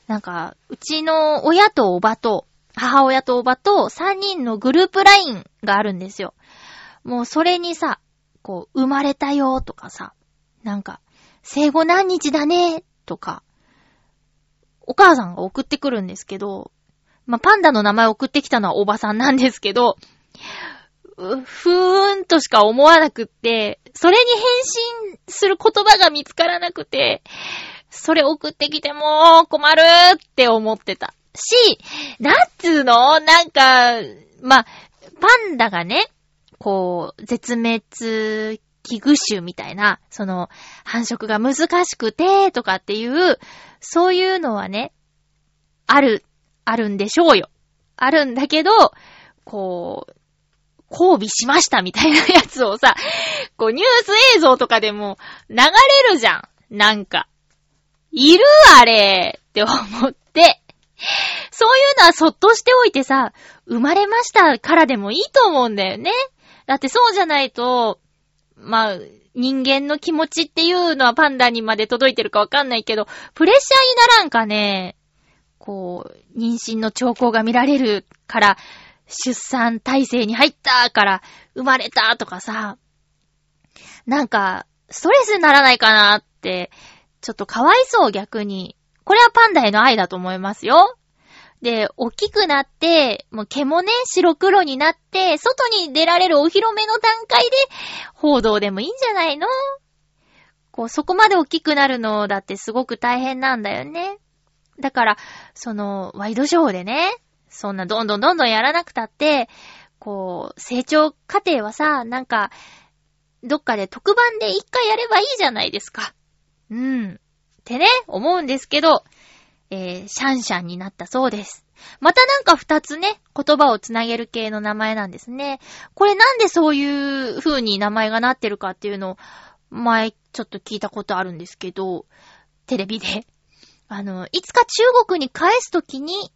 なんか、うちの親とおばと、母親とおばと3人のグループラインがあるんですよ。もうそれにさ、こう、生まれたよとかさ、なんか、生後何日だねとか、お母さんが送ってくるんですけど、まあ、パンダの名前を送ってきたのはおばさんなんですけど、ふーんとしか思わなくって、それに返信する言葉が見つからなくて、それ送ってきても困るって思ってた。し、なんつうの？なんか、まあ、パンダがね、こう、絶滅危惧種みたいな、その、繁殖が難しくて、とかっていう、そういうのはね、ある、あるんでしょうよ。あるんだけど、こう、交尾しましたみたいなやつをさ、こうニュース映像とかでも流れるじゃん。なんか。いるあれって思って。そういうのはそっとしておいてさ、生まれましたからでもいいと思うんだよね。だってそうじゃないと、まあ、人間の気持ちっていうのはパンダにまで届いてるかわかんないけど、プレッシャーにならんかね、こう、妊娠の兆候が見られるから、出産体制に入ったから、生まれたとかさ、なんか、ストレスにならないかなって、ちょっとかわいそう逆に。これはパンダへの愛だと思いますよ。で、大きくなって、もう毛もね、白黒になって、外に出られるお披露目の段階で、報道でもいいんじゃないの？こう、そこまで大きくなるのだってすごく大変なんだよね。だから、その、ワイドショーでね、そんなどんどんどんどんやらなくたって、こう、成長過程はさ、なんか、どっかで特番で一回やればいいじゃないですか。うん。ってね、思うんですけど、えー、シャンシャンになったそうです。またなんか二つね、言葉をつなげる系の名前なんですね。これなんでそういう風に名前がなってるかっていうのを、前ちょっと聞いたことあるんですけど、テレビで。あの、いつか中国に返すときに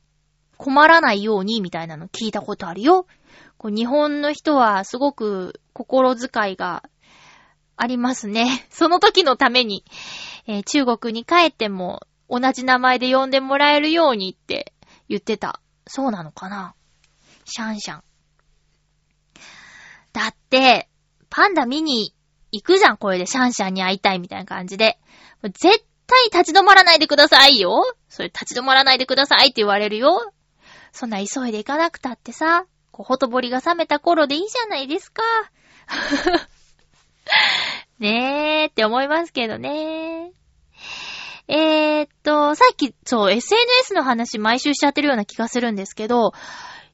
困らないようにみたいなの聞いたことあるよ。こう日本の人はすごく心遣いがありますね。その時のために、えー中国に帰っても同じ名前で呼んでもらえるようにって言ってた。そうなのかな？シャンシャン。だって、パンダ見に行くじゃん、これでシャンシャンに会いたいみたいな感じで。絶対立ち止まらないでくださいよ。それ立ち止まらないでくださいって言われるよ。そんな急いで行かなくたってさ、こう、ほとぼりが冷めた頃でいいじゃないですか。ねーって思いますけどね。えー、っと、さっき、そう、SNS の話毎週しちゃってるような気がするんですけど、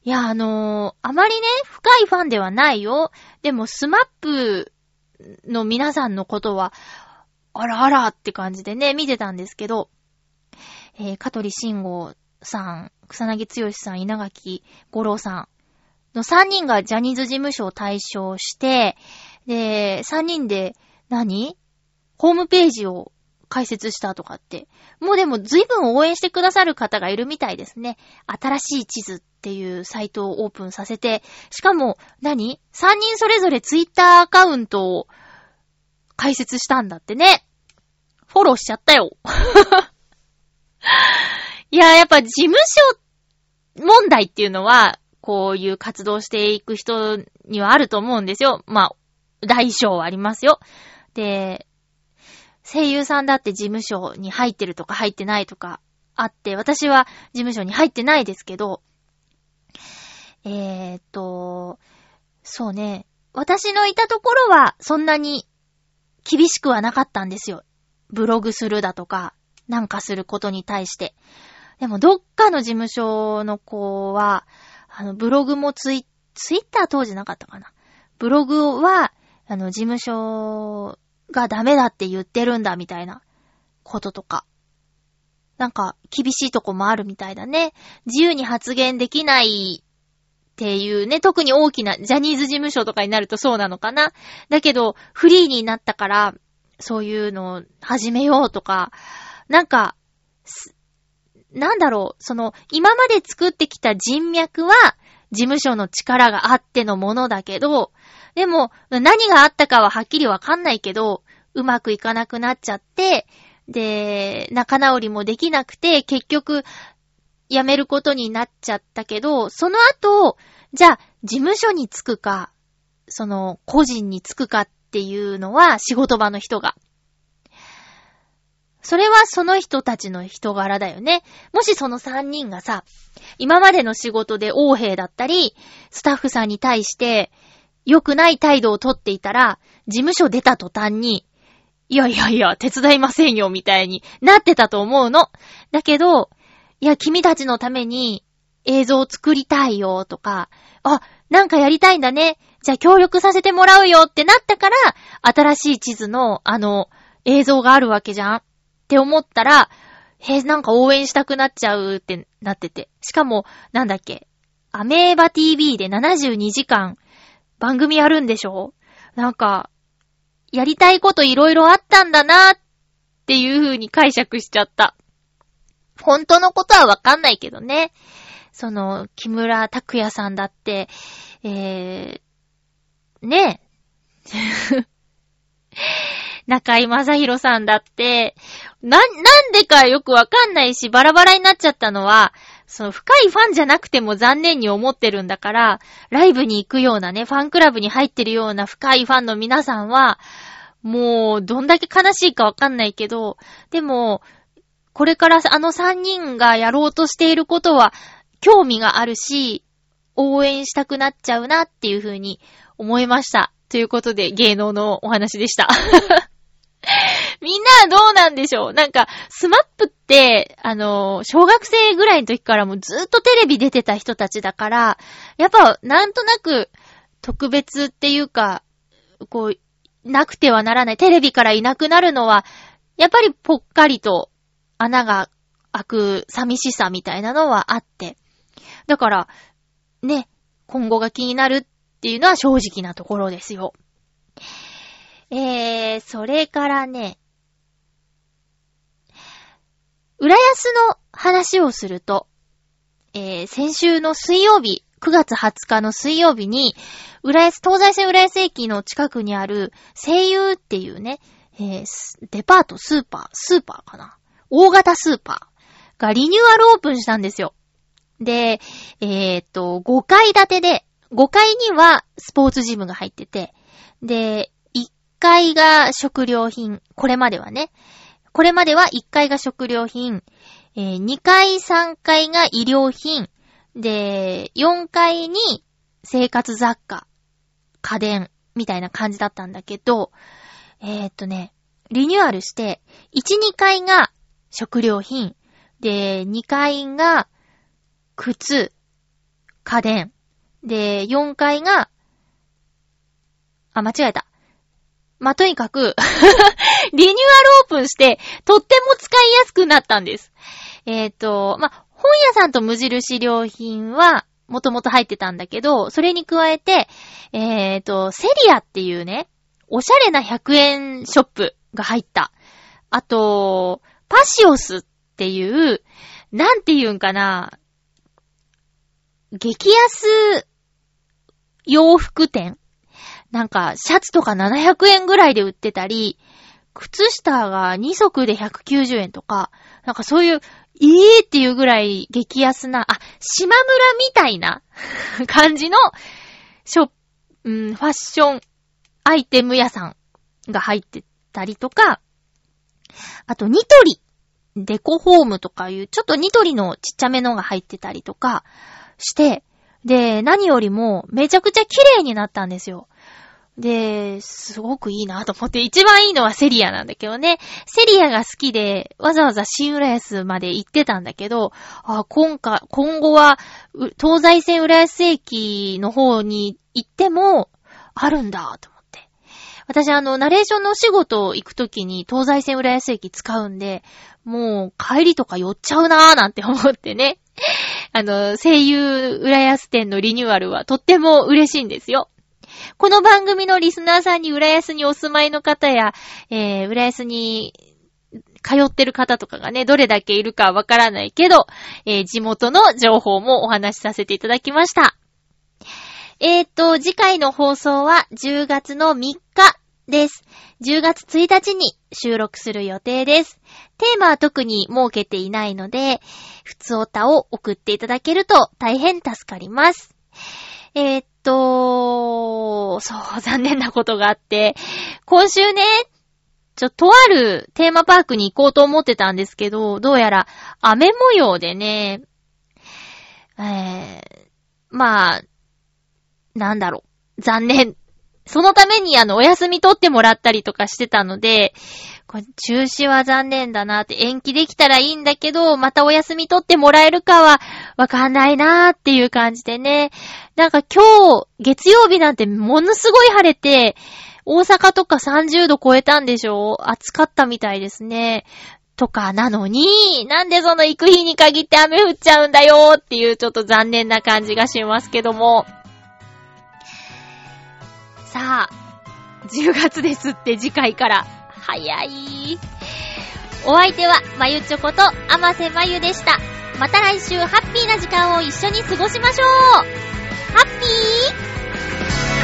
いや、あのーあまりね、深いファンではないよ。でも、スマップの皆さんのことは、あらあらって感じでね、見てたんですけど、えー、香取慎吾さん、草薙剛さん、稲垣五郎さんの3人がジャニーズ事務所を対象して、で、3人で何、ホームページを開設したとかって。もうでも随分応援してくださる方がいるみたいですね。新しい地図っていうサイトをオープンさせて、しかも何、?3 人それぞれツイッターアカウントを開設したんだってね。フォローしちゃったよ。いや、やっぱ事務所問題っていうのは、こういう活動していく人にはあると思うんですよ。まあ、大小はありますよ。で、声優さんだって事務所に入ってるとか入ってないとかあって、私は事務所に入ってないですけど、えーっと、そうね、私のいたところはそんなに厳しくはなかったんですよ。ブログするだとか、なんかすることに対して。でも、どっかの事務所の子は、あの、ブログもツイ、ツイッター当時なかったかな。ブログは、あの、事務所がダメだって言ってるんだ、みたいなこととか。なんか、厳しいとこもあるみたいだね。自由に発言できないっていうね、特に大きな、ジャニーズ事務所とかになるとそうなのかな。だけど、フリーになったから、そういうのを始めようとか、なんか、なんだろう、その、今まで作ってきた人脈は、事務所の力があってのものだけど、でも、何があったかははっきりわかんないけど、うまくいかなくなっちゃって、で、仲直りもできなくて、結局、辞めることになっちゃったけど、その後、じゃあ、事務所に着くか、その、個人に着くかっていうのは、仕事場の人が。それはその人たちの人柄だよね。もしその三人がさ、今までの仕事で横兵だったり、スタッフさんに対して良くない態度をとっていたら、事務所出た途端に、いやいやいや、手伝いませんよ、みたいになってたと思うの。だけど、いや、君たちのために映像を作りたいよ、とか、あ、なんかやりたいんだね。じゃあ協力させてもらうよってなったから、新しい地図の、あの、映像があるわけじゃん。って思ったら、へなんか応援したくなっちゃうってなってて。しかも、なんだっけ、アメーバ TV で72時間番組やるんでしょ？なんか、やりたいこといろいろあったんだなっていう風に解釈しちゃった。本当のことはわかんないけどね。その、木村拓也さんだって、えー、ねえ。中井正宏さんだって、な、なんでかよくわかんないし、バラバラになっちゃったのは、その深いファンじゃなくても残念に思ってるんだから、ライブに行くようなね、ファンクラブに入ってるような深いファンの皆さんは、もう、どんだけ悲しいかわかんないけど、でも、これからあの三人がやろうとしていることは、興味があるし、応援したくなっちゃうなっていうふうに思いました。ということで、芸能のお話でした。みんなはどうなんでしょう？なんか、スマップって、あの、小学生ぐらいの時からもずっとテレビ出てた人たちだから、やっぱ、なんとなく、特別っていうか、こう、なくてはならない。テレビからいなくなるのは、やっぱりぽっかりと穴が開く寂しさみたいなのはあって。だから、ね、今後が気になるっていうのは正直なところですよ。えー、それからね、浦安の話をすると、えー、先週の水曜日、9月20日の水曜日に、浦安、東西線浦安駅の近くにある、声優っていうね、えー、デパート、スーパー、スーパーかな大型スーパーがリニューアルオープンしたんですよ。で、えー、っと、5階建てで、5階にはスポーツジムが入ってて、で、1階が食料品、これまではね。これまでは1階が食料品、えー、2階、3階が医療品、で、4階に生活雑貨、家電、みたいな感じだったんだけど、えー、っとね、リニューアルして、1、2階が食料品、で、2階が靴、家電、で、4階が、あ、間違えた。まあ、とにかく リニューアルオープンして、とっても使いやすくなったんです。えっ、ー、と、まあ、本屋さんと無印良品は、もともと入ってたんだけど、それに加えて、えっ、ー、と、セリアっていうね、おしゃれな100円ショップが入った。あと、パシオスっていう、なんて言うんかな、激安洋服店。なんか、シャツとか700円ぐらいで売ってたり、靴下が2足で190円とか、なんかそういうええ、っていうぐらい激安な、あ、島村みたいな 感じの、ショップ、うん、ファッションアイテム屋さんが入ってたりとか、あとニトリ、デコホームとかいう、ちょっとニトリのちっちゃめのが入ってたりとかして、で、何よりもめちゃくちゃ綺麗になったんですよ。で、すごくいいなと思って、一番いいのはセリアなんだけどね。セリアが好きで、わざわざ新浦安まで行ってたんだけど、あ今回、今後は、東西線浦安駅の方に行っても、あるんだ、と。私、あの、ナレーションのお仕事を行くときに東西線浦安駅使うんで、もう帰りとか寄っちゃうなーなんて思ってね。あの、声優浦安店のリニューアルはとっても嬉しいんですよ。この番組のリスナーさんに浦安にお住まいの方や、えー、浦安に通ってる方とかがね、どれだけいるかわからないけど、えー、地元の情報もお話しさせていただきました。えーと、次回の放送は10月の3日です。10月1日に収録する予定です。テーマは特に設けていないので、普通歌を送っていただけると大変助かります。えー、っと、そう、残念なことがあって、今週ね、ちょ、とあるテーマパークに行こうと思ってたんですけど、どうやら雨模様でね、えー、まあ、なんだろう。残念。そのためにあの、お休み取ってもらったりとかしてたので、これ中止は残念だなって、延期できたらいいんだけど、またお休み取ってもらえるかはわかんないなーっていう感じでね。なんか今日、月曜日なんてものすごい晴れて、大阪とか30度超えたんでしょ？暑かったみたいですね。とかなのに、なんでその行く日に限って雨降っちゃうんだよっていうちょっと残念な感じがしますけども。さあ、10月ですって次回から。早い。お相手は、まゆちょこと、あませまゆでした。また来週、ハッピーな時間を一緒に過ごしましょうハッピー